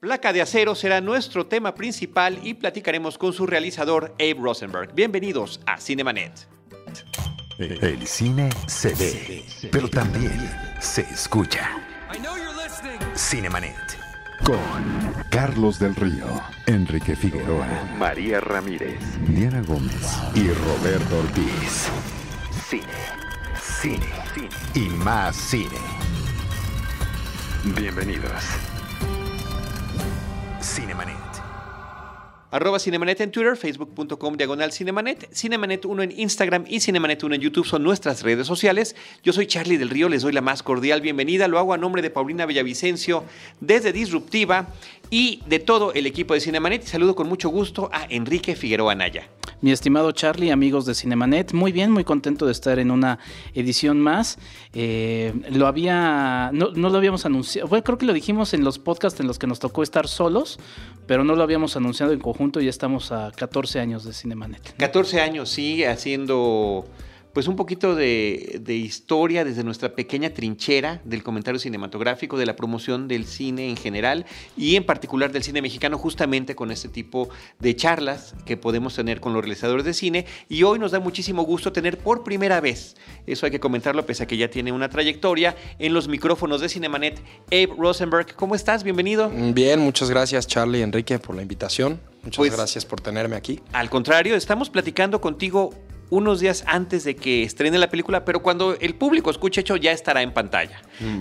Placa de Acero será nuestro tema principal y platicaremos con su realizador Abe Rosenberg. Bienvenidos a Cinemanet. El cine se ve, pero también se escucha. Cinemanet. Con Carlos del Río, Enrique Figueroa, María Ramírez, Diana Gómez y Roberto Ortiz. Cine, cine, cine y más cine. Bienvenidos. Cinemanet. Arroba Cinemanet en Twitter, facebook.com diagonal Cinemanet, Cinemanet 1 en Instagram y Cinemanet 1 en YouTube son nuestras redes sociales. Yo soy Charlie del Río, les doy la más cordial bienvenida. Lo hago a nombre de Paulina Villavicencio desde Disruptiva y de todo el equipo de Cinemanet. Saludo con mucho gusto a Enrique Figueroa Naya. Mi estimado Charlie, amigos de Cinemanet, muy bien, muy contento de estar en una edición más. Eh, lo había, no, no, lo habíamos anunciado, bueno, creo que lo dijimos en los podcasts en los que nos tocó estar solos, pero no lo habíamos anunciado en conjunto y ya estamos a 14 años de Cinemanet. 14 años, sí, haciendo pues un poquito de, de, historia desde nuestra pequeña trinchera del comentario cinematográfico, de la promoción del cine en general y en particular del cine mexicano, justamente con este tipo de charlas que podemos tener con los realizadores de cine. Y hoy nos da muchísimo gusto tener por primera vez, eso hay que comentarlo, pese a que ya tiene una trayectoria, en los micrófonos de Cinemanet, Abe Rosenberg. ¿Cómo estás? Bienvenido. Bien, muchas gracias Charlie y Enrique por la invitación. Muchas pues, gracias por tenerme aquí. Al contrario, estamos platicando contigo unos días antes de que estrene la película, pero cuando el público escuche hecho ya estará en pantalla.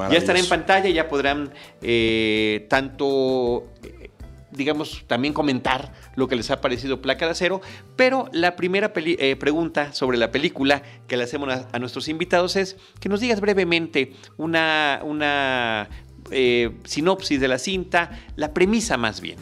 Ya estará en pantalla, ya podrán eh, tanto, eh, digamos, también comentar lo que les ha parecido Placa de Acero, pero la primera eh, pregunta sobre la película que le hacemos a, a, nuestros invitados es que nos digas brevemente una, una sinopsis de la cinta, la premisa más bien.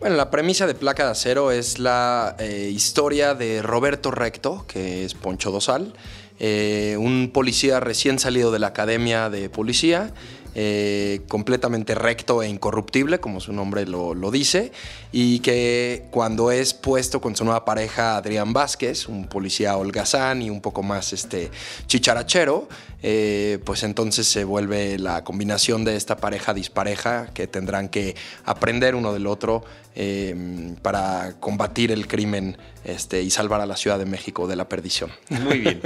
Bueno, la premisa de Placa de Acero es la eh, historia de Roberto Recto, que es Poncho Dosal, eh, un policía recién salido de la academia de policía, eh, completamente recto e incorruptible, como su nombre lo, dice, y que cuando es puesto con su nueva pareja Adrián Vázquez, un policía holgazán y un poco más este, chicharachero, eh, pues entonces se vuelve la combinación de esta pareja dispareja que tendrán que aprender uno del otro eh, para combatir el crimen este, y salvar a la Ciudad de México de la perdición. Muy bien.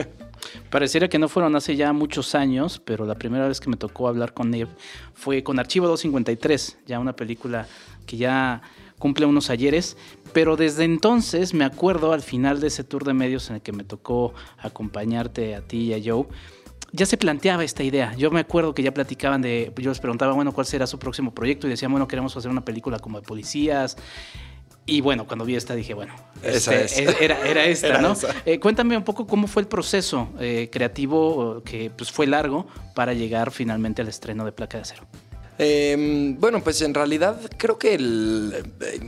Pareciera que no fueron hace ya muchos años, pero la primera vez que me tocó hablar con Neve fue con Archivo 253, ya una película que ya cumple unos ayeres, pero desde entonces me acuerdo al final de ese tour de medios en el que me tocó acompañarte a ti y a Joe, ya se planteaba esta idea. Yo me acuerdo que ya platicaban de, yo les preguntaba, bueno, ¿cuál será su próximo proyecto? Y decían, bueno, queremos hacer una película como de policías. Y bueno, cuando vi esta dije, bueno, este, Era, era, esta, ¿no? Eh, cuéntame un poco cómo fue el proceso eh, creativo, que pues, fue largo, para llegar finalmente al estreno de Placa de Acero. Eh, bueno, pues en realidad creo que el,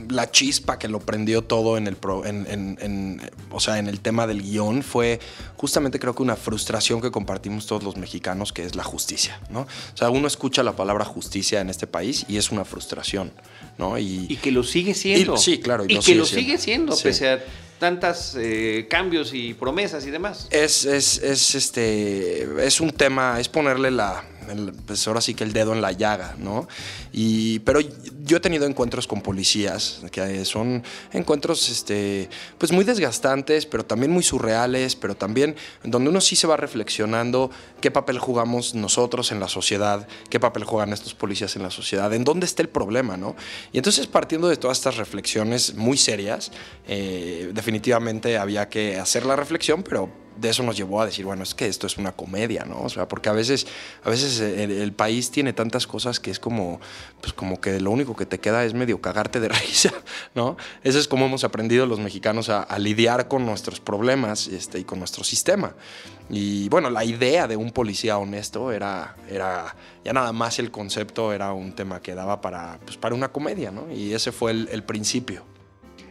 la chispa que lo prendió todo en el, pro, en, en, en, o sea, en el tema del guion fue justamente creo que una frustración que compartimos todos los mexicanos, que es la justicia, ¿no? O sea, uno escucha la palabra justicia en este país y es una frustración, ¿no? Y, y que lo sigue siendo. Y, sí, claro. Y, y lo que sigue lo sigue siendo, sí. pese a tantas eh, cambios y promesas y demás. Es, es, es, este, es un tema, es ponerle la, el, pues ahora sí que el dedo en la llaga, ¿no? Y, pero yo he tenido encuentros con policías, que son encuentros este, pues muy desgastantes, pero también muy surreales, pero también donde uno sí se va reflexionando qué papel jugamos nosotros en la sociedad, qué papel juegan estos policías en la sociedad, en dónde está el problema, ¿no? Y entonces partiendo de todas estas reflexiones muy serias, eh, definitivamente había que hacer la reflexión, pero de eso nos llevó a decir, bueno, es que esto es una comedia, ¿no? O sea, porque a veces, a veces el, el, país tiene tantas cosas que es como, pues como que lo único que te queda es medio cagarte de risa, ¿no? Eso es como hemos aprendido los mexicanos a, a lidiar con nuestros problemas este, y con nuestro sistema. Y bueno, la idea de un policía honesto era, era ya nada más el concepto era un tema que daba para, pues, para una comedia, ¿no? Y ese fue el, el principio.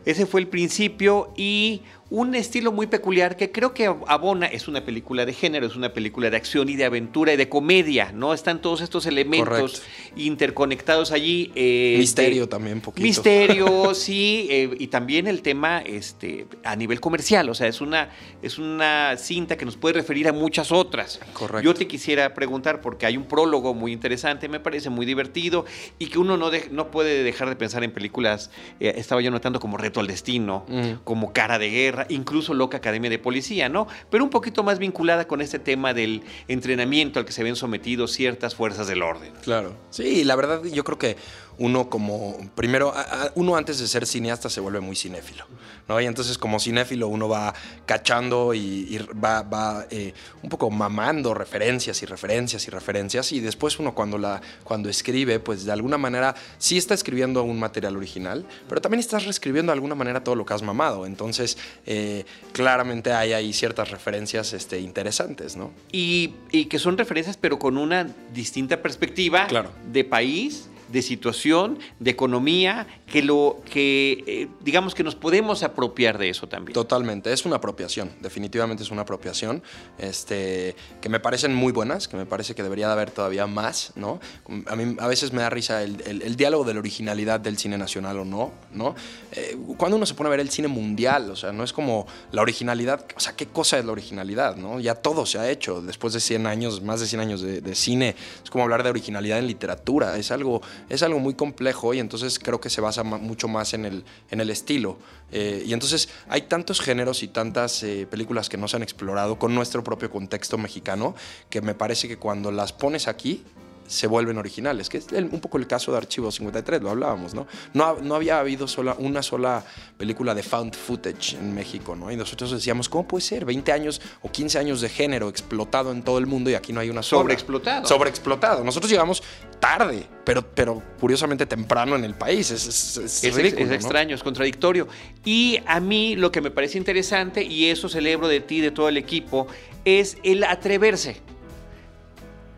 Ese fue el principio y un estilo muy peculiar que creo que abona, es una película de género, es una película de acción y de aventura y de comedia, ¿no? Están todos estos elementos interconectados allí. Eh, misterio también, poquito. Misterio, sí, eh, y también el tema este, a nivel comercial, o sea, es una, es una cinta que nos puede referir a muchas otras. Correcto. Yo te quisiera preguntar, porque hay un prólogo muy interesante, me parece muy divertido, y que uno no, no puede dejar de pensar en películas, eh, estaba yo notando como Reto al Destino, como Cara de Guerra, incluso Loca Academia de Policía, ¿no? Pero un poquito más vinculada con este tema del entrenamiento al que se ven sometidos ciertas fuerzas del orden. Claro. Sí, la verdad yo creo que uno como, primero, uno antes de ser cineasta se vuelve muy cinéfilo, ¿no? Y entonces como cinéfilo uno va cachando y, va, va eh, un poco mamando referencias y referencias y referencias y después uno cuando, la, cuando escribe, pues de alguna manera sí está escribiendo un material original, pero también estás reescribiendo de alguna manera todo lo que has mamado, entonces eh, claramente hay ahí ciertas referencias este, interesantes, ¿no? Y, y, que son referencias pero con una distinta perspectiva claro. de país de situación, de economía, que lo que eh, digamos que nos podemos apropiar de eso también. Totalmente, es una apropiación, definitivamente es una apropiación, este, que me parecen muy buenas, que me parece que debería de haber todavía más, ¿no? A mí a veces me da risa el, diálogo de la originalidad del cine nacional o no, ¿no? Eh, cuando uno se pone a ver el cine mundial, o sea, no es como la originalidad, o sea, ¿qué cosa es la originalidad, no? Ya todo se ha hecho después de 100 años, más de 100 años de, de cine, es como hablar de originalidad en literatura, es algo es algo muy complejo y entonces creo que se basa mucho más en el, en el estilo. Eh, y entonces hay tantos géneros y tantas eh, películas que no se han explorado con nuestro propio contexto mexicano que me parece que cuando las pones aquí se vuelven originales, que es un poco el caso de Archivo 53, lo hablábamos, ¿no? No, no había habido sola, una sola película de found footage en México, ¿no? Y nosotros decíamos, ¿cómo puede ser? 20 años o 15 años de género explotado en todo el mundo y aquí no hay una sola. Sobreexplotado. Sobreexplotado. Nosotros llegamos tarde, pero, pero curiosamente temprano en el país. Es, es, es, ridículo, es extraño, es contradictorio. Y a mí lo que me parece interesante, y eso celebro de ti, de todo el equipo, es el atreverse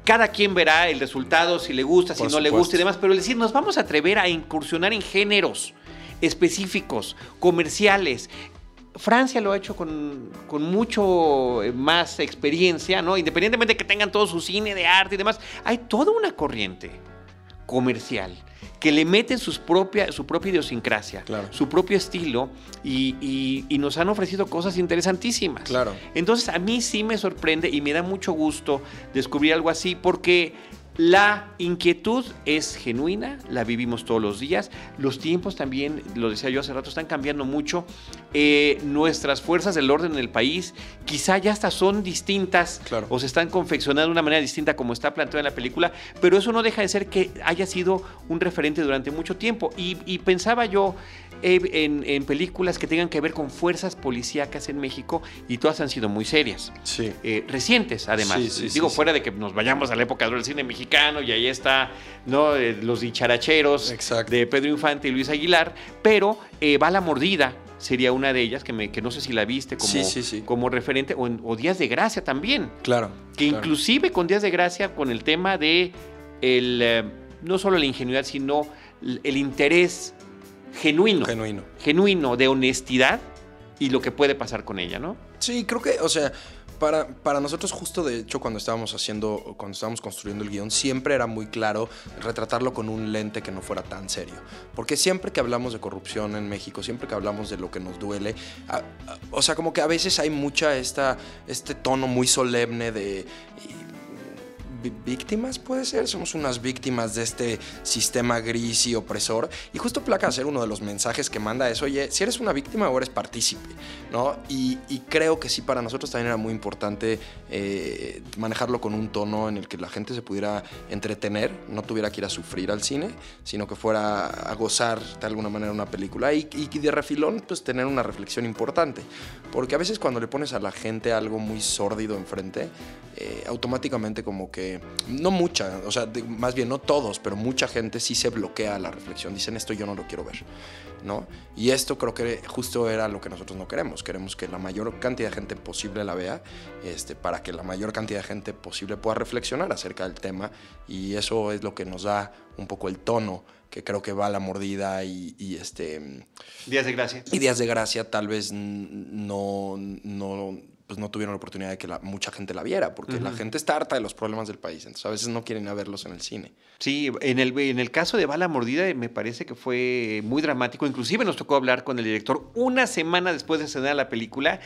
cada quien verá el resultado, si le gusta, si no le gusta y demás, pero es decir, nos vamos a atrever a incursionar en géneros específicos, comerciales. Francia lo ha hecho con, con, mucho eh, más experiencia, ¿no? Independientemente de que tengan todo su cine de arte y demás, hay toda una corriente comercial que le meten sus propia, su propia idiosincrasia, su propio estilo y, nos han ofrecido cosas interesantísimas. Claro. Entonces a mí sí me sorprende y me da mucho gusto descubrir algo así porque la inquietud es genuina, la vivimos todos los días. Los tiempos también, lo decía yo hace rato, están cambiando mucho. Eh, nuestras fuerzas del orden en el país quizá ya hasta son distintas o se están confeccionando de una manera distinta como está planteada en la película, pero eso no deja de ser que haya sido un referente durante mucho tiempo. y pensaba yo en, películas que tengan que ver con fuerzas policíacas en México y todas han sido muy serias. Sí. Eh, recientes, además. Digo, fuera de que nos vayamos a la época del cine mexicano y ahí está ¿no? Eh, los dicharacheros de Pedro Infante y Luis Aguilar, pero eh, va la mordida sería una de ellas, que, me, que no sé si la viste como, como referente, o, Días de Gracia también. Claro. Que inclusive con Días de Gracia, con el tema de el, no solo la ingenuidad, sino el interés genuino. Genuino. Genuino, de honestidad y lo que puede pasar con ella, ¿no? Sí, creo que, o sea, para, para, nosotros justo de hecho cuando estábamos haciendo, cuando estábamos construyendo el guion, siempre era muy claro retratarlo con un lente que no fuera tan serio. Porque siempre que hablamos de corrupción en México, siempre que hablamos de lo que nos duele, o sea, como que a veces hay mucha esta, este tono muy solemne de víctimas, puede ser, somos unas víctimas de este sistema gris y opresor. Y justo Placa ser uno de los mensajes que manda es, oye, si eres una víctima o eres partícipe, ¿no? Y, creo que sí, para nosotros también era muy importante eh, manejarlo con un tono en el que la gente se pudiera entretener, no tuviera que ir a sufrir al cine, sino que fuera a gozar de alguna manera una película y, de refilón, pues tener una reflexión importante. Porque a veces cuando le pones a la gente algo muy sórdido enfrente, eh, automáticamente como que, no mucha, o sea, más bien no todos, pero mucha gente sí se bloquea la reflexión, dicen esto yo no lo quiero ver, ¿no? Y esto creo que justo era lo que nosotros no queremos, queremos que la mayor cantidad de gente posible la vea, este, para que la mayor cantidad de gente posible pueda reflexionar acerca del tema y eso es lo que nos da un poco el tono que creo que va a la mordida y, este... Días de gracia. Y días de gracia tal vez no, no pues no tuvieron la oportunidad de que la, mucha gente la viera, porque la gente está harta de los problemas del país, entonces a veces no quieren ir a verlos en el cine. Sí, en el, en el caso de Bala Mordida me parece que fue muy dramático, inclusive nos tocó hablar con el director una semana después de estrenar la película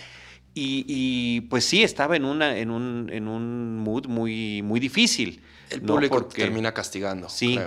y, pues sí, estaba en, una, en, un, en un mood muy, muy difícil. El público termina castigando, sí,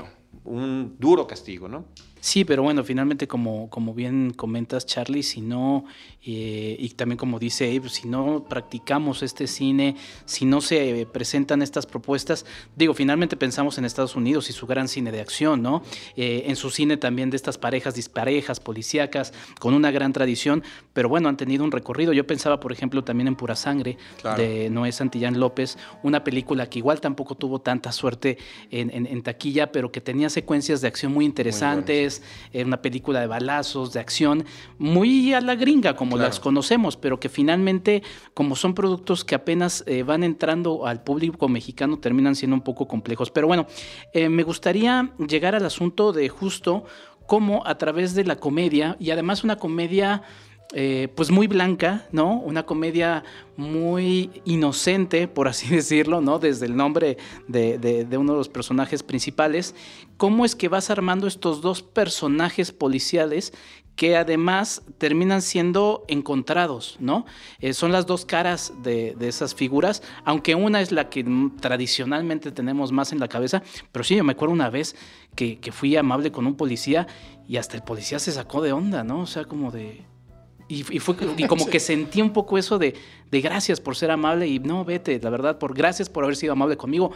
un duro castigo, ¿no? Sí, pero bueno, finalmente como, como bien comentas Charlie, si no, eh, y también como dice Abe, si no practicamos este cine, si no se presentan estas propuestas, digo, finalmente pensamos en Estados Unidos y su gran cine de acción, ¿no? Eh, en su cine también de estas parejas disparejas, policíacas, con una gran tradición, pero bueno, han tenido un recorrido. Yo pensaba, por ejemplo, también en Pura Sangre, de Noé Santillán López, una película que igual tampoco tuvo tanta suerte en, taquilla, pero que tenía secuencias de acción muy interesantes una película de balazos, de acción, muy a la gringa como las conocemos, pero que finalmente, como son productos que apenas eh, van entrando al público mexicano, terminan siendo un poco complejos. Pero bueno, eh, me gustaría llegar al asunto de justo cómo a través de la comedia, y además una comedia eh, pues muy blanca, ¿no? Una comedia muy inocente, por así decirlo, ¿no? Desde el nombre de, uno de los personajes principales. ¿Cómo es que vas armando estos dos personajes policiales que además terminan siendo encontrados, ¿no? Eh, son las dos caras de, esas figuras, aunque una es la que tradicionalmente tenemos más en la cabeza, pero sí, yo me acuerdo una vez que, que fui amable con un policía y hasta el policía se sacó de onda, ¿no? O sea, como de, y, fue y como que sentí un poco eso de, de, gracias por ser amable y no, vete, la verdad, por gracias por haber sido amable conmigo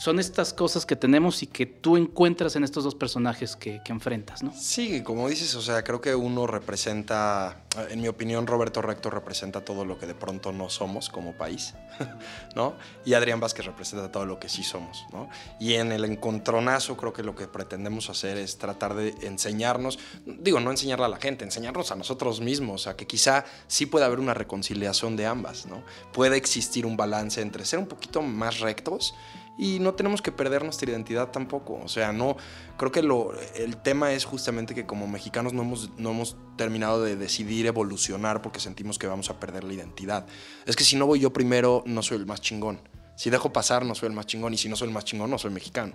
son estas cosas que tenemos y que tú encuentras en estos dos personajes que, enfrentas, ¿no? Sí, como dices, o sea, creo que uno representa, en mi opinión, Roberto Recto representa todo lo que de pronto no somos como país, ¿no? Y Adrián Vázquez representa todo lo que sí somos, ¿no? Y en el encontronazo creo que lo que pretendemos hacer es tratar de enseñarnos, digo, no enseñarle a la gente, enseñarnos a nosotros mismos, a que quizá sí pueda haber una reconciliación de ambas, ¿no? Puede existir un balance entre ser un poquito más rectos, y no tenemos que perder nuestra identidad tampoco. O sea, no, creo que lo, el tema es justamente que como mexicanos no hemos, no hemos terminado de decidir evolucionar porque sentimos que vamos a perder la identidad. Es que si no voy yo primero, no soy el más chingón. Si dejo pasar, no soy el más chingón. Y si no soy el más chingón, no soy mexicano.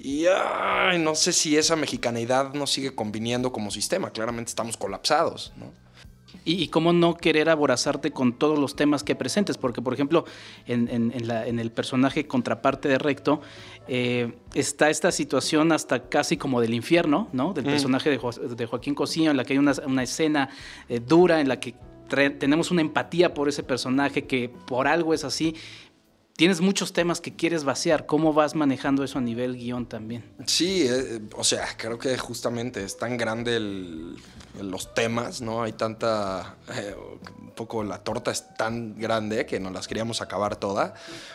Y no sé si esa mexicanidad nos sigue conviniendo como sistema. Claramente estamos colapsados, ¿no? Y, cómo no querer aborazarte con todos los temas que presentes, porque por ejemplo, en, el personaje contraparte de Recto, eh, está esta situación hasta casi como del infierno, ¿no? Del mm. personaje de, Joaquín Cosío, en la que hay una, escena eh, dura, en la que tenemos una empatía por ese personaje que por algo es así, tienes muchos temas que quieres vaciar. ¿Cómo vas manejando eso a nivel guion también? Sí, eh, o sea, creo que justamente es tan grande los temas, ¿no? Hay tanta, eh, un poco la torta es tan grande que nos las queríamos acabar toda,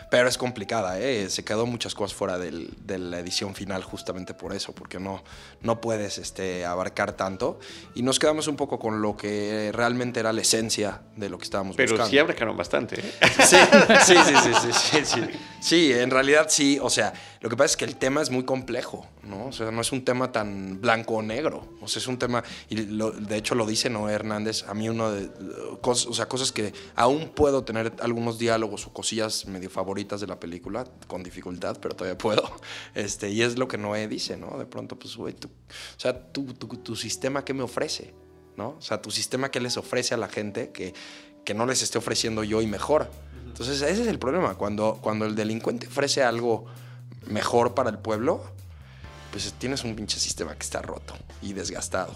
pero es complicada, ¿eh? Se quedó muchas cosas fuera de la edición final justamente por eso, porque no, no puedes este, abarcar tanto y nos quedamos un poco con lo que realmente era la esencia de lo que estábamos buscando. Pero sí abarcaron bastante. ¿eh? Sí, sí, sí, sí, sí sí, en realidad sí. O sea, lo que pasa es que el tema es muy complejo, ¿no? O sea, no es un tema tan blanco o negro. O sea, es un tema, y de hecho lo dice Noé Hernández, a mí uno de, cosas, o sea, cosas que aún puedo tener algunos diálogos o cosillas medio favoritas de la película, con dificultad, pero todavía puedo. Este, y es lo que Noé dice, ¿no? De pronto, pues, güey, o sea, tu sistema, ¿qué me ofrece? ¿No? O sea, tu sistema, ¿qué les ofrece a la gente que, que no les esté ofreciendo yo y mejor? Entonces, ese es el problema. Cuando, cuando el delincuente ofrece algo mejor para el pueblo, pues tienes un pinche sistema que está roto y desgastado.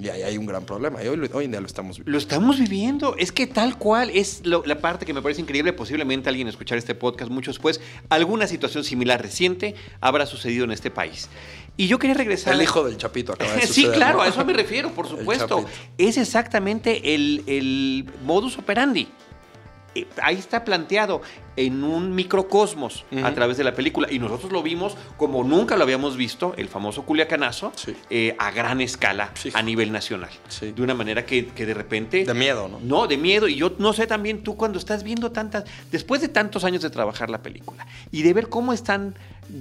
Y ahí hay un gran problema. Y hoy, hoy en día lo estamos viviendo. Lo estamos viviendo. Es que tal cual es la parte que me parece increíble. Posiblemente alguien escuchar este podcast mucho después. Alguna situación similar reciente habrá sucedido en este país. Y yo quería regresar. El hijo del Chapito acaba de Sí, claro, a eso me refiero, por supuesto. Es exactamente el, el modus operandi ahí está planteado en un microcosmos a través de la película. Y nosotros lo vimos como nunca lo habíamos visto, el famoso Culiacanazo, eh, a gran escala a nivel nacional. De una manera que, de repente... De miedo, ¿no? No, de miedo. Y yo no sé también tú cuando estás viendo tantas... Después de tantos años de trabajar la película y de ver cómo están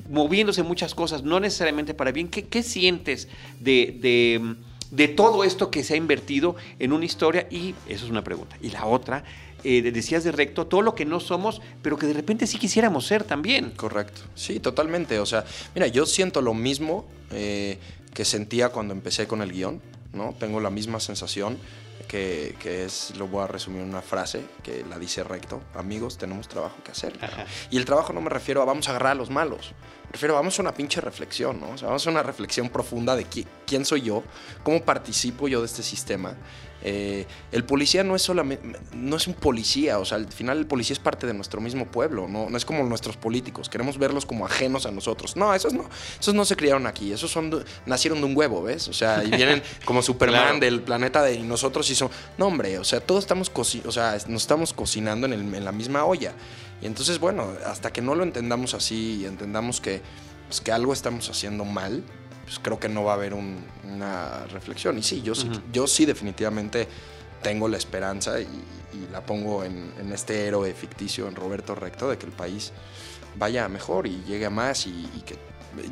moviéndose muchas cosas, no necesariamente para bien, ¿qué, sientes de, de, de todo esto que se ha invertido en una historia? Y eso es una pregunta. Y la otra eh, decías de recto, todo lo que no somos, pero que de repente sí quisiéramos ser también. Correcto. Sí, totalmente. O sea, mira, yo siento lo mismo eh, que sentía cuando empecé con el guion, ¿no? Tengo la misma sensación. Que, es, lo voy a resumir en una frase que la dice recto, amigos, tenemos trabajo que hacer. Y el trabajo no me refiero a vamos a agarrar a los malos, refiero vamos a una pinche reflexión, ¿no? O sea, vamos a una reflexión profunda de quién soy yo, cómo participo yo de este sistema eh, el policía no es solamente, no es un policía, o sea, al final el policía es parte de nuestro mismo pueblo, no, no es como nuestros políticos, queremos verlos como ajenos a nosotros. No, esos no, esos no se criaron aquí, esos son, nacieron de un huevo, ¿ves? O sea, y vienen como Superman del planeta de nosotros y son, no hombre, o sea, todos estamos, o sea, nos estamos cocinando en, en, la misma olla. Y entonces, bueno, hasta que no lo entendamos así y entendamos que, pues, que algo estamos haciendo mal, pues creo que no va a haber una reflexión. Y sí, yo, sí, yo sí definitivamente tengo la esperanza y, la pongo en, este héroe ficticio, en Roberto Recto, de que el país vaya mejor y llegue a más y, que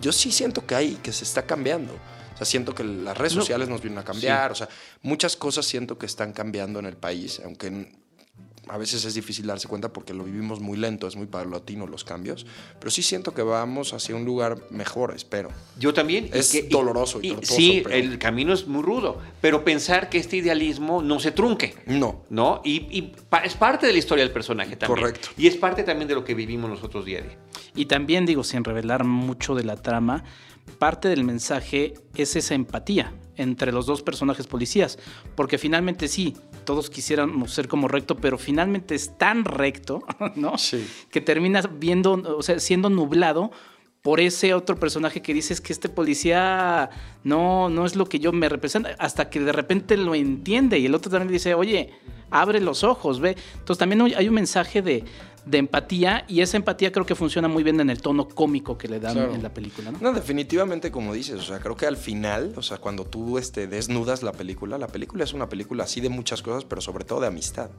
yo sí siento que hay, que se está cambiando. O sea, siento que las redes sociales nos vienen a cambiar. O sea, muchas cosas siento que están cambiando en el país, aunque a veces es difícil darse cuenta porque lo vivimos muy lento, es muy paulatino los cambios, pero sí siento que vamos hacia un lugar mejor, espero. Yo también. Es doloroso y, Sí, el camino es muy rudo, pero pensar que este idealismo no se trunque. No. ¿No? Y, es parte de la historia del personaje también. Correcto. Y es parte también de lo que vivimos nosotros día a día. Y también, digo, sin revelar mucho de la trama, parte del mensaje es esa empatía entre los dos personajes policías, porque finalmente sí, todos quisiéramos ser como recto, pero finalmente es tan recto, ¿no? Sí. Que terminas viendo, o sea, siendo nublado por ese otro personaje que dices que este policía no, no es lo que yo me representa, hasta que de repente lo entiende y el otro también dice, oye, abre los ojos, ve. Entonces también hay un mensaje de, de empatía y esa empatía creo que funciona muy bien en el tono cómico que le dan en la película, ¿no? No, definitivamente como dices, o sea, creo que al final, o sea, cuando tú este, desnudas la película, la película es una película así de muchas cosas, pero sobre todo de amistad.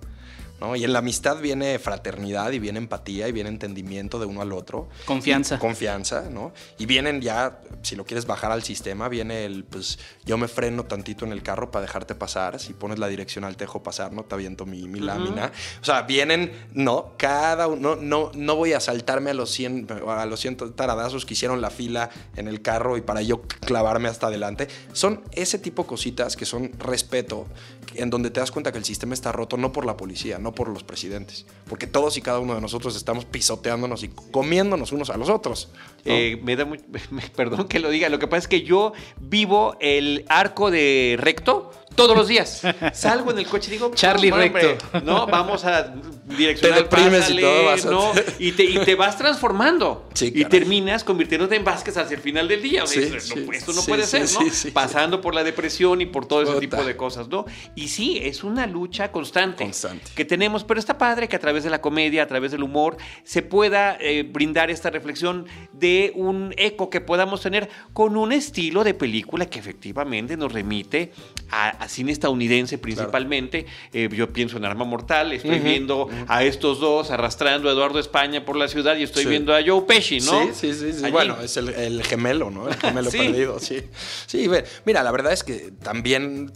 Y en la amistad viene fraternidad y viene empatía y viene entendimiento de uno al otro. Confianza. confianza, ¿no? Y vienen ya, si lo quieres bajar al sistema, viene el, pues yo me freno tantito en el carro para dejarte pasar, si pones la dirección al tejo pasar, ¿no? Te aviento mi, mi lámina. O sea, vienen, no, cada uno, no, no voy a saltarme a los 100, a los 100 taradazos que hicieron la fila en el carro y para yo clavarme hasta adelante. Son ese tipo de cositas que son respeto, en donde te das cuenta que el sistema está roto no por la policía, no por los presidentes, porque todos y cada uno de nosotros estamos pisoteándonos y comiéndonos unos a los otros. Eh, me da muy, perdón que lo diga, lo que pasa es que yo vivo el arco de recto todos los días. Salgo en el coche y digo, Charlie Recto. no, vamos a direccionar y todo ¿no? y, te, vas transformando. y terminas convirtiéndote en Vázquez hacia el final del día. esto no puede ser, ¿no? Pasando por la depresión y por todo ese tipo de cosas, ¿no? Y sí, es una lucha constante, constante. que tenemos, pero está padre que a través de la comedia, a través del humor, se pueda eh, brindar esta reflexión de un eco que podamos tener con un estilo de película que efectivamente nos remite a cine estadounidense principalmente. Eh, yo pienso en Arma Mortal, estoy viendo a estos dos arrastrando a Eduardo España por la ciudad y estoy viendo a Joe Pesci, ¿no? Sí, sí, sí. Bueno, es el, gemelo, ¿no? El gemelo perdido, sí. Sí, mira, la verdad es que también,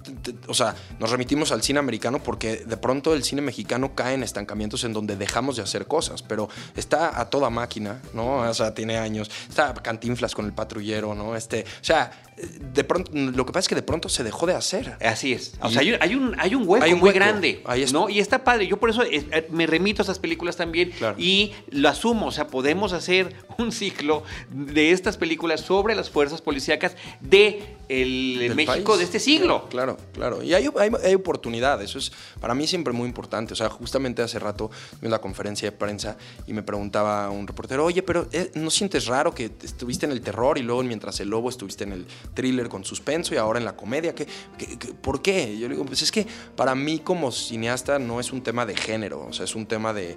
o sea, nos remitimos al cine americano porque de pronto el cine mexicano cae en estancamientos en donde dejamos de hacer cosas, pero está a toda máquina, ¿no? O sea, tiene años. Está Cantinflas con el patrullero, ¿no? Este, o sea, de pronto, lo que pasa es que de pronto se dejó de hacer. Así es. O sea, hay, un, hay un hueco muy grande. ¿no? Y está padre. Yo por eso eh, me remito a esas películas también y lo asumo. O sea, podemos hacer un ciclo de estas películas sobre las fuerzas policíacas de el México de este siglo. Claro, claro. Y hay, hay, oportunidad, eso es para mí siempre muy importante. O sea, justamente hace rato en la conferencia de prensa y me preguntaba un reportero, oye, pero eh, ¿no sientes raro que estuviste en el terror y luego mientras el lobo estuviste en el thriller con suspenso y ahora en la comedia? ¿Qué, por qué? Yo le digo, pues es que para mí como cineasta no es un tema de género, o sea, es un tema de,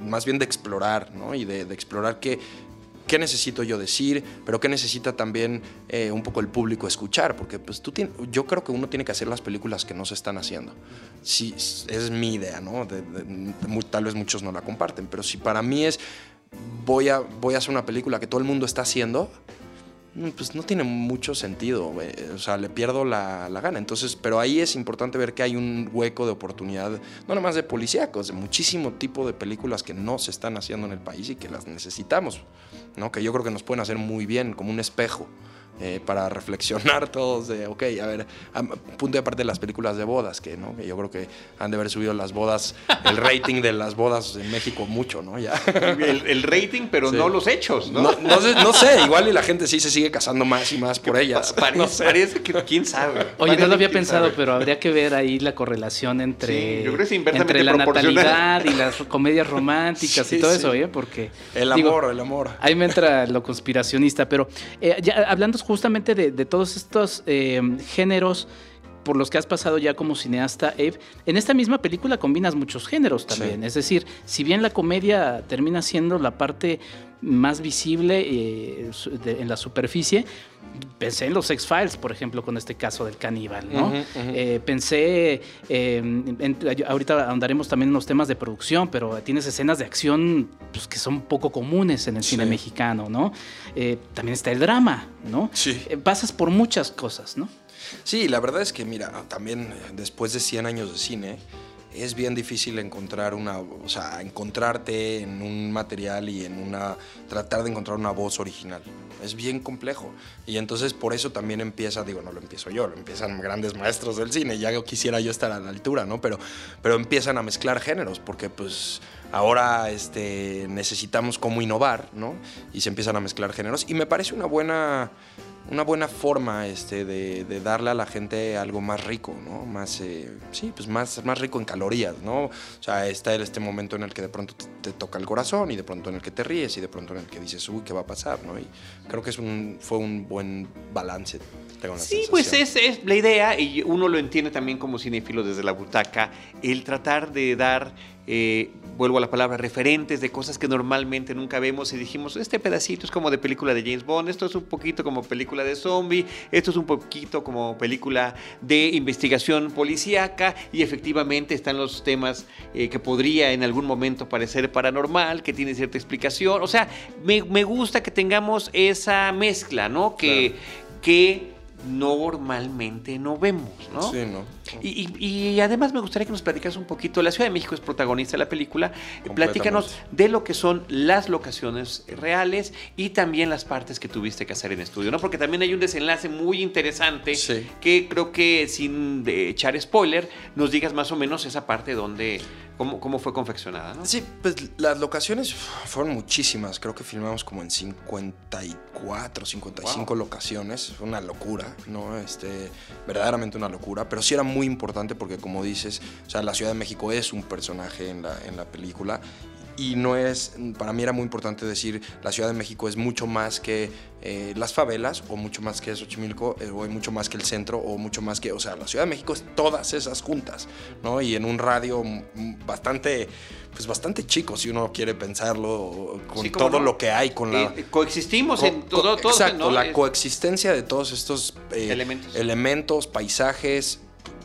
más bien de explorar, ¿no? Y de, de explorar qué, qué necesito yo decir, pero qué necesita también eh, un poco el público escuchar, porque pues tú yo creo que uno tiene que hacer las películas que no se están haciendo. Sí, es mi idea, ¿no? tal vez muchos no la comparten, pero si para mí es, voy a, voy a hacer una película que todo el mundo está haciendo, pues no tiene mucho sentido, eh, o sea, le pierdo la, la, gana. Entonces, pero ahí es importante ver que hay un hueco de oportunidad, no nada más de policíacos, de muchísimo tipo de películas que no se están haciendo en el país y que las necesitamos que yo creo que nos pueden hacer muy bien, como un espejo. Eh, para reflexionar todos de, ok, a ver, punto de aparte de las películas de bodas, que, ¿no? que yo creo que han de haber subido las bodas, el rating de las bodas en México mucho, ¿no? Ya. El, rating, pero no los hechos, ¿no? No, sé, igual y la gente sí se sigue casando más y más por ellas. Parece, que, quién sabe. Oye, no lo había pensado, pero habría que ver ahí la correlación entre, entre la natalidad y las comedias románticas y todo eso, ¿eh? Porque... El amor, el amor. Ahí me entra lo conspiracionista, pero eh, ya hablando justamente de, todos estos eh, géneros por los que has pasado ya como cineasta, Abe, en esta misma película combinas muchos géneros también. Es decir, si bien la comedia termina siendo la parte más visible eh, en la superficie, pensé en los X-Files, por ejemplo, con este caso del caníbal, ¿no? Eh, pensé, en, ahorita ahondaremos también en los temas de producción, pero tienes escenas de acción pues, que son poco comunes en el cine mexicano, ¿no? Eh, también está el drama, ¿no? Sí. pasas por muchas cosas, ¿no? Sí, la verdad es que, mira, también después de 100 años de cine, es bien difícil encontrar una, o sea, encontrarte en un material y en una, tratar de encontrar una voz original. Es bien complejo. Y entonces por eso también empieza, digo, no lo empiezo yo, lo empiezan grandes maestros del cine, ya quisiera yo estar a la altura, ¿no? Pero, pero empiezan a mezclar géneros, porque pues ahora este, necesitamos cómo innovar, ¿no? Y se empiezan a mezclar géneros. Y me parece una buena una buena forma este, de, darle a la gente algo más rico, ¿no? Más, eh, sí, pues más, más rico en calorías, ¿no? O sea, está este momento en el que de pronto te, toca el corazón y de pronto en el que te ríes y de pronto en el que dices, uy, ¿qué va a pasar, no? Y creo que es un, fue un buen balance. sí, pues es, es la idea y uno lo entiende también como cinéfilo desde la butaca, el tratar de dar eh, vuelvo a la palabra, referentes de cosas que normalmente nunca vemos y dijimos, este pedacito es como de película de James Bond, esto es un poquito como película de zombie, esto es un poquito como película de investigación policíaca y efectivamente están los temas eh, que podría en algún momento parecer paranormal, que tiene cierta explicación, o sea, me, gusta que tengamos esa mezcla, ¿no? Que, que normalmente no vemos, ¿no? Sí, ¿no? Y, además me gustaría que nos platicas un poquito, la Ciudad de México es protagonista de la película, platícanos de lo que son las locaciones reales y también las partes que tuviste que hacer en estudio, ¿no? Porque también hay un desenlace muy interesante que creo que sin echar spoiler, nos digas más o menos esa parte donde ¿Cómo, fue confeccionada? ¿no? Sí, pues las locaciones fueron muchísimas. Creo que filmamos como en 54, 55 locaciones. Fue una locura, ¿no? Este, verdaderamente una locura. Pero sí era muy importante porque, como dices, o sea, la Ciudad de México es un personaje en la, en la película y no es, para mí era muy importante decir, la Ciudad de México es mucho más que eh, las favelas, o mucho más que Xochimilco, eh, o mucho más que el centro, o mucho más que, o sea, la Ciudad de México es todas esas juntas, ¿no? Y en un radio bastante, pues bastante chico, si uno quiere pensarlo, con todo lo que hay, con la... Eh, coexistimos en todo, todo Exacto, la coexistencia de todos estos elementos. elementos, paisajes,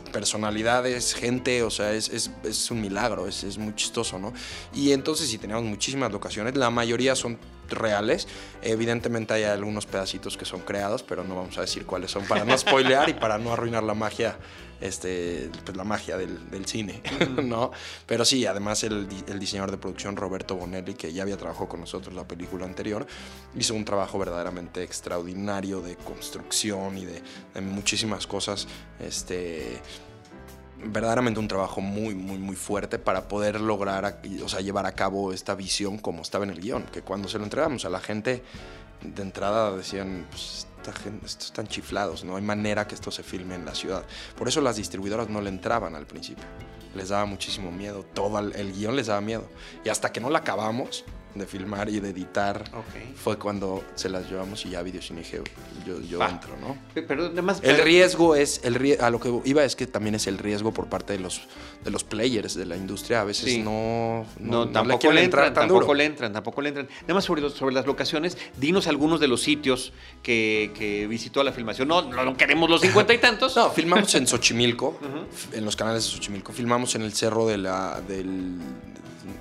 personalidades, gente, o sea, es, es, es un milagro, es, es, muy chistoso, ¿no? Y entonces sí tenemos muchísimas locaciones, la mayoría son reales, evidentemente hay algunos pedacitos que son creados, pero no vamos a decir cuáles son para no spoilear y para no arruinar la magia, este, pues la magia del, del cine, ¿no? Pero sí, además el, el, diseñador de producción Roberto Bonelli, que ya había trabajado con nosotros la película anterior, hizo un trabajo verdaderamente extraordinario de construcción y de, de muchísimas cosas, este verdaderamente un trabajo muy, muy, muy fuerte para poder lograr, o sea, llevar a cabo esta visión como estaba en el guion, que cuando se lo entregamos a la gente, de entrada decían, pues, esta están chiflados, no hay manera que esto se filme en la ciudad. Por eso las distribuidoras no le entraban al principio. Les daba muchísimo miedo, todo el, el guion les daba miedo. Y hasta que no la acabamos, de filmar y de editar fue cuando se las llevamos y ya Videocine dije, yo, yo entro, ¿no? Pero además, el riesgo es, el a lo que iba es que también es el riesgo por parte de los, de los players de la industria, a veces no, no, tampoco le, entran, tampoco le entran, tampoco le entran. Además, sobre, sobre las locaciones, dinos algunos de los sitios que, que visitó la filmación. No, no queremos los cincuenta y tantos. no, filmamos en Xochimilco, en los canales de Xochimilco, filmamos en el cerro de la, del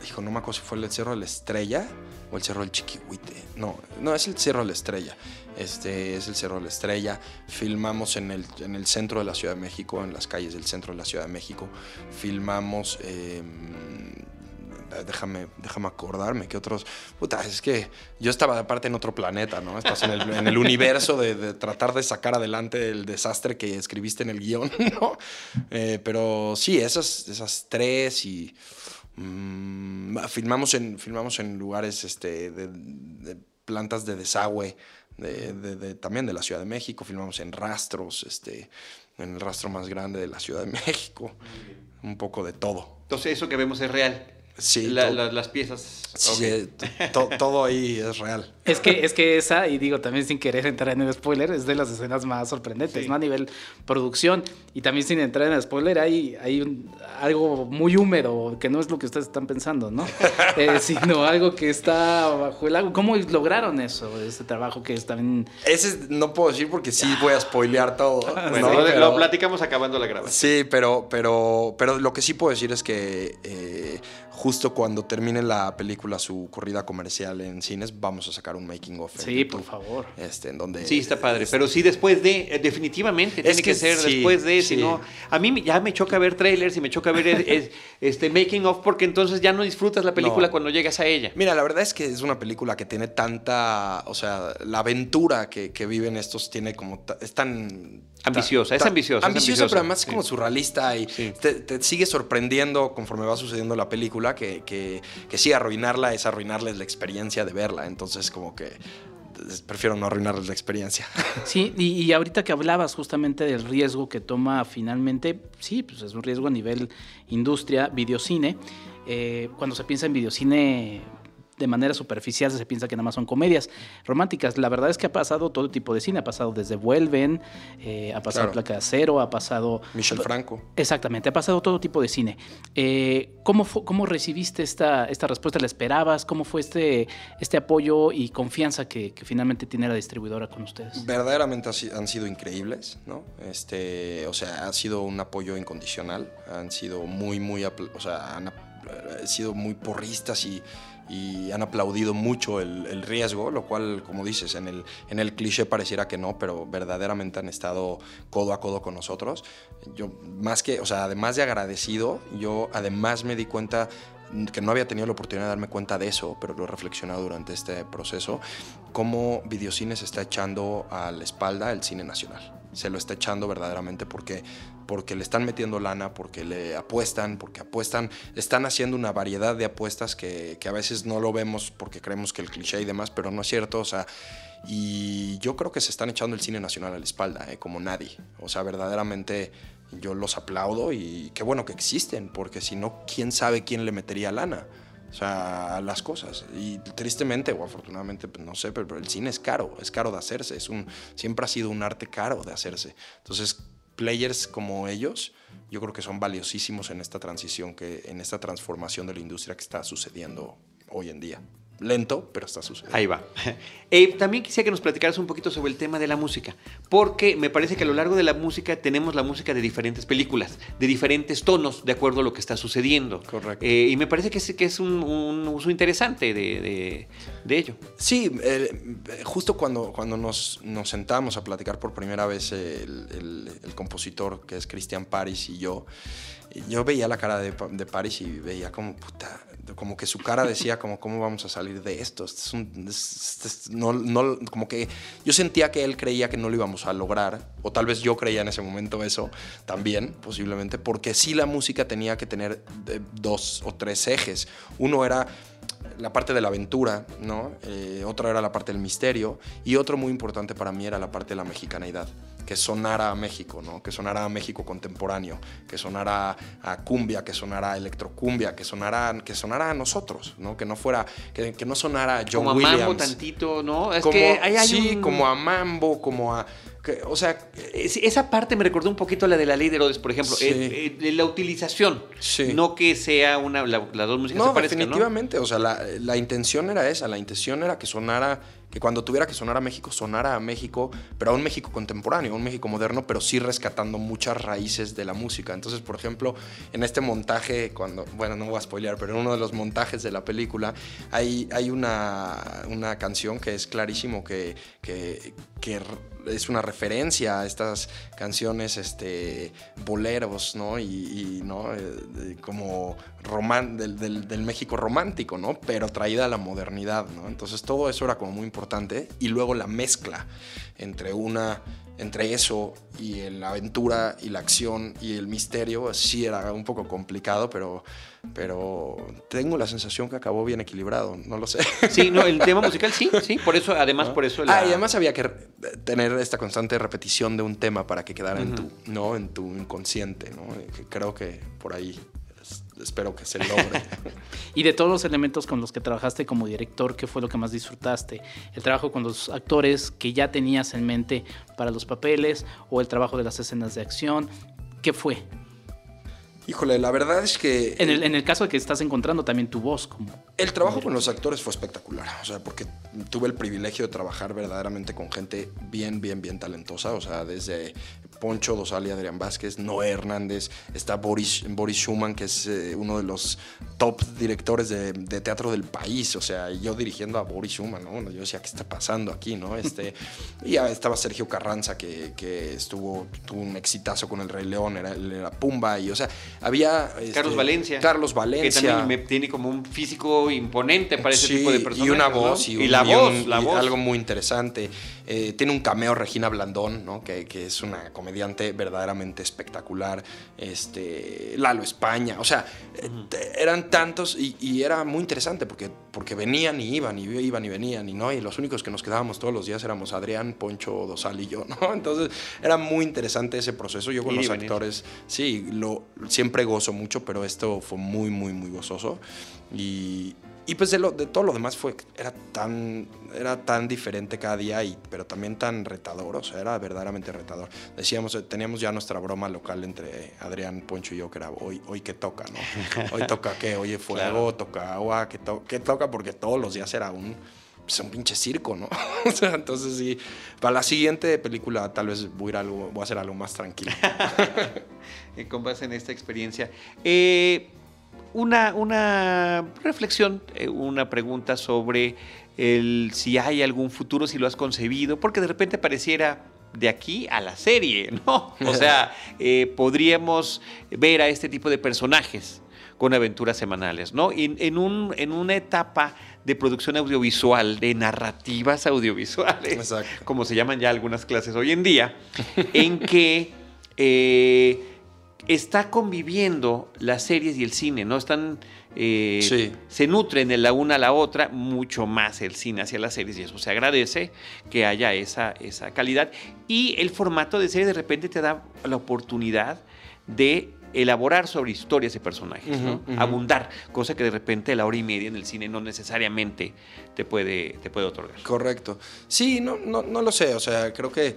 hijo, no me acuerdo si fue el Cerro de la Estrella o el Cerro del Chiquihuite. No, no, es el Cerro de la Estrella. Este es el Cerro de la Estrella. Filmamos en el, en el centro de la Ciudad de México, en las calles del centro de la Ciudad de México. Filmamos. Em, déjame, déjame acordarme que otros. Puta, es que yo estaba aparte en otro planeta, ¿no? Estás en el, universo de, tratar de sacar adelante el desastre que escribiste en el guion, ¿no? Eh, pero sí, esas, esas tres y. Mm, filmamos, en, filmamos en lugares este, de, plantas de desagüe de, también de la Ciudad de México, filmamos en rastros, este, en el rastro más grande de la Ciudad de México, un poco de todo. Entonces eso que vemos es real. Sí, las piezas. Sí, todo ahí es real. Es que, es que esa, y digo también sin querer entrar en el spoiler, es de las escenas más sorprendentes, ¿no? A nivel producción. Y también sin entrar en el spoiler, hay, hay algo muy húmedo, que no es lo que ustedes están pensando, ¿no? Eh, sino algo que está bajo el agua. ¿Cómo lograron eso, ese trabajo que es también. Ese no puedo decir porque sí voy a spoilear todo. bueno, lo, platicamos acabando la grabación. Sí, pero, pero, pero lo que sí puedo decir es que. Eh, justo cuando termine la película su corrida comercial en cines, vamos a sacar un making of. Sí, por favor. Este, en donde Sí, está padre, pero sí después de eh, definitivamente tiene que, ser después de, si no a mí ya me choca ver trailers y me choca ver este making of porque entonces ya no disfrutas la película cuando llegas a ella. Mira, la verdad es que es una película que tiene tanta, o sea, la aventura que, que viven estos tiene como es tan Ambiciosa, es ambiciosa. Ambiciosa, pero además es como surrealista y te, sigue sorprendiendo conforme va sucediendo la película que, que, que sí, arruinarla es arruinarles la experiencia de verla. Entonces, como que prefiero no arruinarles la experiencia. Sí, y, ahorita que hablabas justamente del riesgo que toma finalmente, sí, pues es un riesgo a nivel industria, videocine. Eh, cuando se piensa en videocine de manera superficial se piensa que nada más son comedias románticas. La verdad es que ha pasado todo tipo de cine. Ha pasado desde Vuelven, eh, ha pasado Placa de Acero, ha pasado... Michel Franco. Exactamente, ha pasado todo tipo de cine. Eh, ¿cómo, ¿Cómo recibiste esta, esta respuesta? ¿La esperabas? ¿Cómo fue este, este apoyo y confianza que, finalmente tiene la distribuidora con ustedes? Verdaderamente han sido increíbles, ¿no? Este, o sea, ha sido un apoyo incondicional. Han sido muy, muy... O sea, han sido muy porristas y y han aplaudido mucho el, riesgo, lo cual, como dices, en el, en el cliché pareciera que no, pero verdaderamente han estado codo a codo con nosotros. Yo, más que, o sea, además de agradecido, yo además me di cuenta que no había tenido la oportunidad de darme cuenta de eso, pero lo he reflexionado durante este proceso, cómo Videocine se está echando a la espalda el cine nacional. Se lo está echando verdaderamente porque porque le están metiendo lana, porque le apuestan, porque apuestan, están haciendo una variedad de apuestas que, a veces no lo vemos porque creemos que el cliché y demás, pero no es cierto, o sea, y yo creo que se están echando el cine nacional a la espalda, ¿eh? como nadie, o sea, verdaderamente yo los aplaudo y qué bueno que existen, porque si no, ¿quién sabe quién le metería lana? O sea, a las cosas. Y tristemente o afortunadamente, pues, no sé, pero, el cine es caro, es caro de hacerse. Es un, siempre ha sido un arte caro de hacerse. Entonces, players como ellos, yo creo que son valiosísimos en esta transición, que, en esta transformación de la industria que está sucediendo hoy en día lento, pero está sucediendo. Ahí va. Eh, también quisiera que nos platicaras un poquito sobre el tema de la música, porque me parece que a lo largo de la música tenemos la música de diferentes películas, de diferentes tonos, de acuerdo a lo que está sucediendo. Correcto. Eh, y me parece que es, que es un, uso interesante de, ello. Sí, justo cuando, cuando nos, nos, sentamos a platicar por primera vez el, el compositor, que es Christian Paris, y yo, yo veía la cara de, de Paris y veía como, puta, como que su cara decía como cómo vamos a salir de esto. no, no, como que yo sentía que él creía que no lo íbamos a lograr, o tal vez yo creía en ese momento eso también, posiblemente, porque sí la música tenía que tener eh, dos o tres ejes. Uno era la parte de la aventura, ¿no? Eh, otra era la parte del misterio y otro muy importante para mí era la parte de la mexicanidad que sonara a México, ¿no? que sonara a México contemporáneo, que sonara a cumbia, que sonara a electrocumbia, que sonara, que sonara a nosotros, ¿no? que no fuera, que, no sonara a John como Williams. Como a Mambo tantito, ¿no? Es que hay, sí, como a Mambo, como a o sea, esa parte me recordó un poquito a la de la ley de Herodes, por ejemplo, eh, eh, la utilización, no que sea una, las dos músicas no, definitivamente, o sea, la, intención era esa, la intención era que sonara, que cuando tuviera que sonar a México, sonara a México, pero a un México contemporáneo, a un México moderno, pero sí rescatando muchas raíces de la música. Entonces, por ejemplo, en este montaje, cuando, bueno, no voy a spoilear, pero en uno de los montajes de la película hay, hay una, una canción que es clarísimo que, que, es una referencia a estas canciones, este, boleros, ¿no? Y, ¿no? Eh, como román, del, México romántico, ¿no? Pero traída a la modernidad, ¿no? Entonces todo eso era como muy importante. Y luego la mezcla entre una entre eso y la aventura y la acción y el misterio, sí era un poco complicado, pero, pero tengo la sensación que acabó bien equilibrado, no lo sé. Sí, no, el tema musical sí, sí, por eso, además por eso... Ah, y además había que tener esta constante repetición de un tema para que quedara en, tu, ¿no? en tu inconsciente, ¿no? creo que por ahí espero que se logre. y de todos los elementos con los que trabajaste como director, ¿qué fue lo que más disfrutaste? ¿El trabajo con los actores que ya tenías en mente para los papeles o el trabajo de las escenas de acción? ¿Qué fue? Híjole, la verdad es que... En el, en el caso de que estás encontrando también tu voz como... El trabajo con los actores fue espectacular, o sea, porque tuve el privilegio de trabajar verdaderamente con gente bien, bien, bien talentosa, o sea, desde Poncho Dosal y Adrián Vázquez, Noé Hernández, está Boris, Boris Schumann, que es eh, uno de los top directores de, teatro del país, o sea, yo dirigiendo a Boris Schumann, ¿no? Yo decía, ¿qué está pasando aquí, no? Este, y ya estaba Sergio Carranza, que, estuvo, tuvo un exitazo con El Rey León, era, era Pumba, y o sea, había... Este, Carlos Valencia. Carlos Valencia. Que también tiene como un físico imponente para ese tipo de personas. Y una voz, y, la voz, la voz. algo muy interesante. Eh, tiene un cameo Regina Blandón, ¿no? Que, que es una comediante verdaderamente espectacular. Este, Lalo España, o sea, eran tantos y, era muy interesante porque, porque venían y iban y iban y venían y no, y los únicos que nos quedábamos todos los días éramos Adrián, Poncho, Dosal y yo, ¿no? Entonces era muy interesante ese proceso. Yo con los actores, sí, lo, siempre gozo mucho, pero esto fue muy, muy, muy gozoso. Y, y pues de, lo, de todo lo demás fue, era tan, era tan diferente cada día, y, pero también tan retador, o sea, era verdaderamente retador. Decíamos, eh, teníamos ya nuestra broma local entre Adrián, Poncho y yo, que era hoy, hoy que toca, ¿no? Hoy toca qué, oye fuego, toca agua, ¿qué, toca? Porque todos los días era un, pues, un pinche circo, ¿no? o sea, entonces sí, para la siguiente película tal vez voy a, ir algo, voy a hacer algo más tranquilo. Con base en esta experiencia. Eh, una, una reflexión, eh, una pregunta sobre el, si hay algún futuro, si lo has concebido, porque de repente pareciera de aquí a la serie, ¿no? O sea, eh, podríamos ver a este tipo de personajes con aventuras semanales, ¿no? En, en, un, en una etapa de producción audiovisual, de narrativas audiovisuales, como se llaman ya algunas clases hoy en día, en que eh, está conviviendo las series y el cine, ¿no? Están. Eh, se nutren de la una a la otra, mucho más el cine hacia las series, y eso se agradece que haya esa, esa calidad. Y el formato de serie de repente te da la oportunidad de elaborar sobre historias y personajes, ¿no? abundar, cosa que de repente la hora y media en el cine no necesariamente te puede, te puede otorgar. Correcto. Sí, no, no, no lo sé, o sea, creo que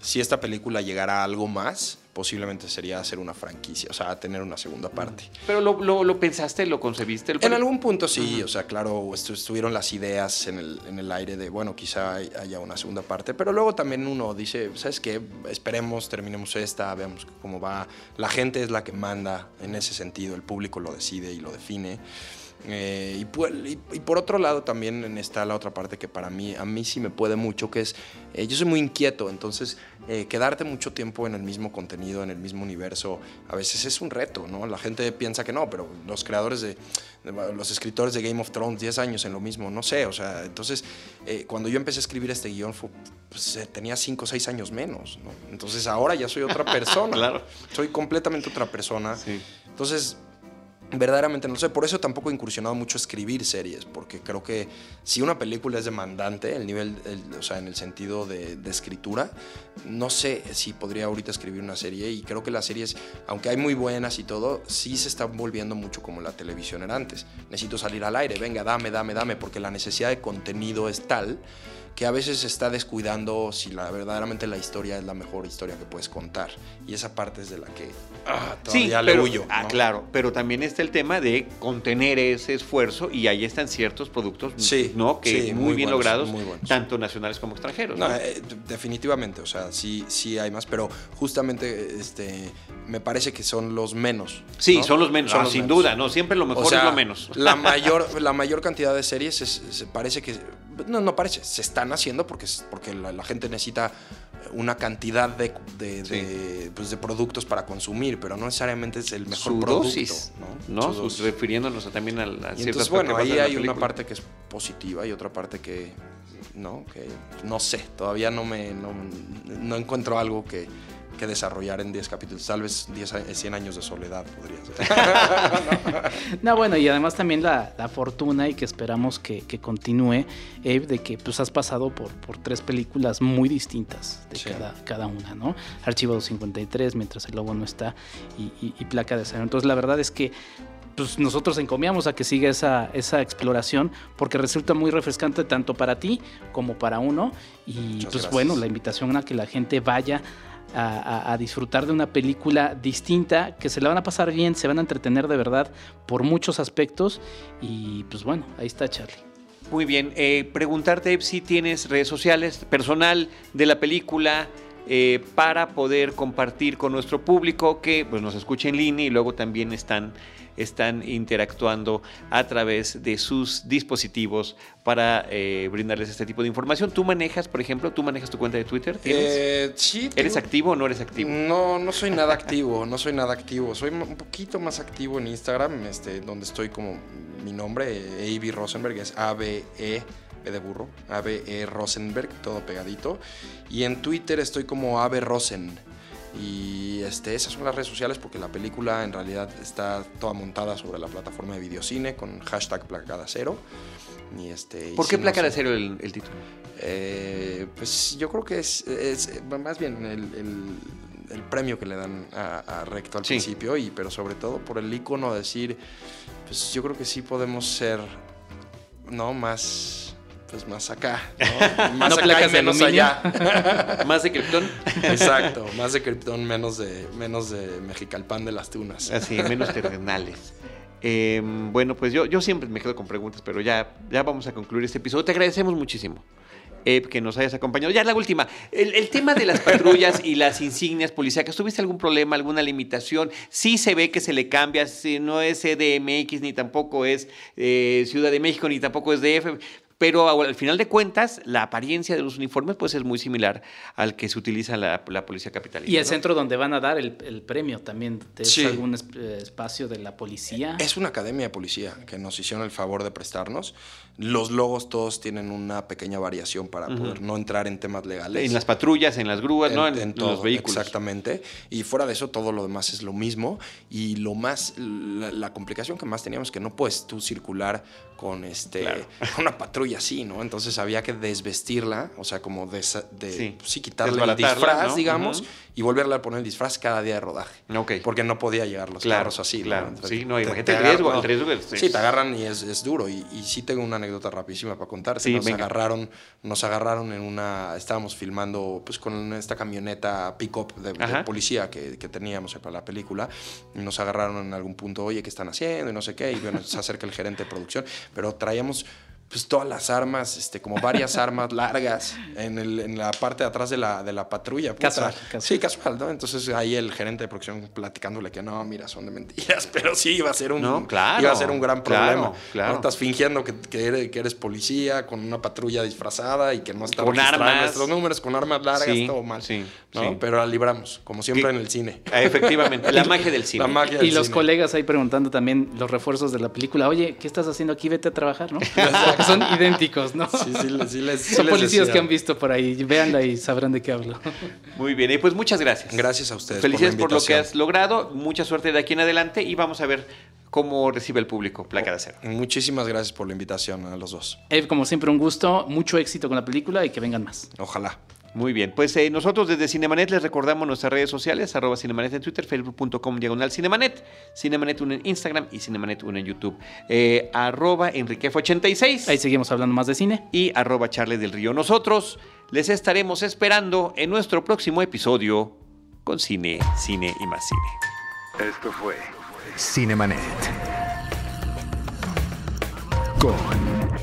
si esta película llegara a algo más, posiblemente sería hacer una franquicia, o sea, tener una segunda parte. ¿Pero lo, lo, pensaste, lo concebiste? en algún punto sí, o sea, claro, estuvieron las ideas en el, en el, aire de, bueno, quizá haya una segunda parte, pero luego también uno dice, ¿sabes qué? Esperemos, terminemos esta, veamos cómo va. La gente es la que manda en ese sentido, el público lo decide y lo define. Eh, y, por otro lado también está la otra parte que para mí, a mí sí me puede mucho, que es, eh, yo soy muy inquieto, entonces eh, quedarte mucho tiempo en el mismo contenido, en el mismo universo, a veces es un reto, ¿no? La gente piensa que no, pero los creadores de, los escritores de Game of Thrones, 10 años en lo mismo, no sé, o sea, entonces cuando yo empecé a escribir este guion pues, tenía 5 o 6 años menos, ¿no? Entonces ahora ya soy otra persona, claro. soy completamente otra persona. Sí. Entonces, verdaderamente no sé, por eso tampoco he incursionado mucho escribir series, porque creo que si una película es demandante, el nivel, o sea, en el sentido de, escritura, no sé si podría ahorita escribir una serie y creo que las series, aunque hay muy buenas y todo, sí se están volviendo mucho como la televisión era antes. Necesito salir al aire, venga, dame, dame, dame, porque la necesidad de contenido es tal que a veces se está descuidando si la, verdaderamente la historia es la mejor historia que puedes contar. Y esa parte es de la que ah, todavía sí, le huyo. Ah, claro, pero también está el tema de contener ese esfuerzo y ahí están ciertos productos ¿no? que muy, bien logrados, tanto nacionales como extranjeros. Eh, definitivamente, o sea, sí, sí hay más, pero justamente este, me parece que son los menos. Sí, son los menos, ah, sin duda, ¿no? Siempre lo mejor es lo menos. La mayor, la mayor cantidad de series se parece que no, no parece, se están haciendo porque, porque la, gente necesita una cantidad de, de, pues de, productos para consumir, pero no necesariamente es el mejor producto. ¿no? ¿no? refiriéndonos también a, a entonces, bueno, ahí hay una parte que es positiva y otra parte que no, que no sé, todavía no me no encuentro algo que, que desarrollar en 10 capítulos. Tal vez 10, 100 años de soledad podría ser. no, bueno, y además también la, fortuna y que esperamos que, continúe, Abe, de que pues has pasado por, por tres películas muy distintas de cada, cada una, ¿no? Archivo 253, Mientras el Lobo no está, y, Placa de Acero. Entonces, la verdad es que pues nosotros encomiamos a que siga esa, esa exploración porque resulta muy refrescante tanto para ti como para uno. Y pues bueno, la invitación a que la gente vaya a, disfrutar de una película distinta, que se la van a pasar bien, se van a entretener de verdad por muchos aspectos. Y pues bueno, ahí está Charlie. Muy bien, eh, preguntarte si tienes redes sociales, personal de la película, eh, para poder compartir con nuestro público que pues, nos escuche en línea y luego también están están interactuando a través de sus dispositivos para eh, brindarles este tipo de información. ¿Tú manejas, por ejemplo, tú manejas tu cuenta de Twitter? Eh, sí. ¿Eres activo o no eres activo? No, no soy nada activo, no soy nada activo. Soy un poquito más activo en Instagram, este, donde estoy como mi nombre, A.B. Rosenberg, es A-B-E. de burro, A-B-E Rosenberg, todo pegadito. Y en Twitter estoy como Ave Rosen. Y este, esas son las redes sociales porque la película en realidad está toda montada sobre la plataforma de videocine con hashtag placada cero. Y este, ¿Por qué placa de cero el, título? Eh, pues yo creo que es, más bien el, premio que le dan a, Recto al principio, y, pero sobre todo por el icono de decir, pues yo creo que sí podemos ser no más pues más acá, Más acá y menos allá. más de Krypton. Exacto, más de Krypton, menos de, menos de Mexicalpan de las Tunas. Así, menos terrenales. Em, bueno, pues yo, yo siempre me quedo con preguntas, pero ya, ya vamos a concluir este episodio. Te agradecemos muchísimo. Que nos hayas acompañado. Ya la última. El, tema de las patrullas y las insignias policíacas, ¿tuviste algún problema, alguna limitación? Sí se ve que se le cambia, si no es CDMX, ni tampoco es eh, Ciudad de México, ni tampoco es DF. Pero al final de cuentas, la apariencia de los uniformes pues, es muy similar al que se utiliza la, la policía capitalina. Y el centro donde van a dar el, premio también, ¿es algún eh, espacio de la policía? Es una academia de policía que nos hicieron el favor de prestarnos. Los logos todos tienen una pequeña variación para poder no entrar en temas legales. En las patrullas, en las grúas, ¿no? En, todos los vehículos. Exactamente. Y fuera de eso, todo lo demás es lo mismo. Y lo más, la, complicación que más teníamos es que no puedes tú circular con este una patrulla así, ¿no? Entonces había que desvestirla, o sea, como de, sí. sí. quitarle el disfraz, digamos, y volverle a poner el disfraz cada día de rodaje. Porque no podía llegar los carros así. Claro, sí, no, imagínate el riesgo, el riesgo Sí, te agarran y es, es duro. Y, y, sí tengo una anécdota rapidísima para contar. Sí, nos agarraron, nos agarraron en una, estábamos filmando pues con esta camioneta pick-up de, policía que, que, teníamos para la película. Y nos agarraron en algún punto, oye, ¿qué están haciendo? Y no sé qué. Y bueno, se acerca el gerente de producción. Pero traíamos pues todas las armas, este, como varias armas largas en, el, en, la parte de atrás de la, de la patrulla. Casual, Sí, casual, ¿no? Entonces ahí el gerente de producción platicándole que no, mira, son de mentiras, pero sí iba a ser un, no, claro, iba a ser un gran problema. Claro, Estás fingiendo que, que, eres, que, eres, policía con una patrulla disfrazada y que no está con armas. nuestros números, con armas largas, sí, todo mal. Sí, ¿no? sí. Pero la libramos, como siempre en el cine. Efectivamente, la magia del cine. La magia y del los cine. colegas ahí preguntando también los refuerzos de la película. Oye, ¿qué estás haciendo aquí? Vete a trabajar, ¿no? son idénticos, ¿no? Sí, sí, sí, les, sí son les policías decía. que han visto por ahí. Véanla y sabrán de qué hablo. Muy bien, y pues muchas gracias. Gracias a ustedes. Felicidades por, lo que has logrado. Mucha suerte de aquí en adelante y vamos a ver cómo recibe el público Placa de Acero. Muchísimas gracias por la invitación a los dos. Eve, como siempre, un gusto. Mucho éxito con la película y que vengan más. Ojalá. Muy bien, pues eh, nosotros desde Cinemanet les recordamos nuestras redes sociales, arroba Cinemanet en Twitter, facebook.com diagonal Cinemanet, Cinemanet 1 en Instagram y Cinemanet 1 en YouTube, eh, arroba Enriquef86 Ahí seguimos hablando más de cine. y arroba Charles del Río. Nosotros les estaremos esperando en nuestro próximo episodio con Cine, Cine y más Cine. Esto fue Cinemanet. Con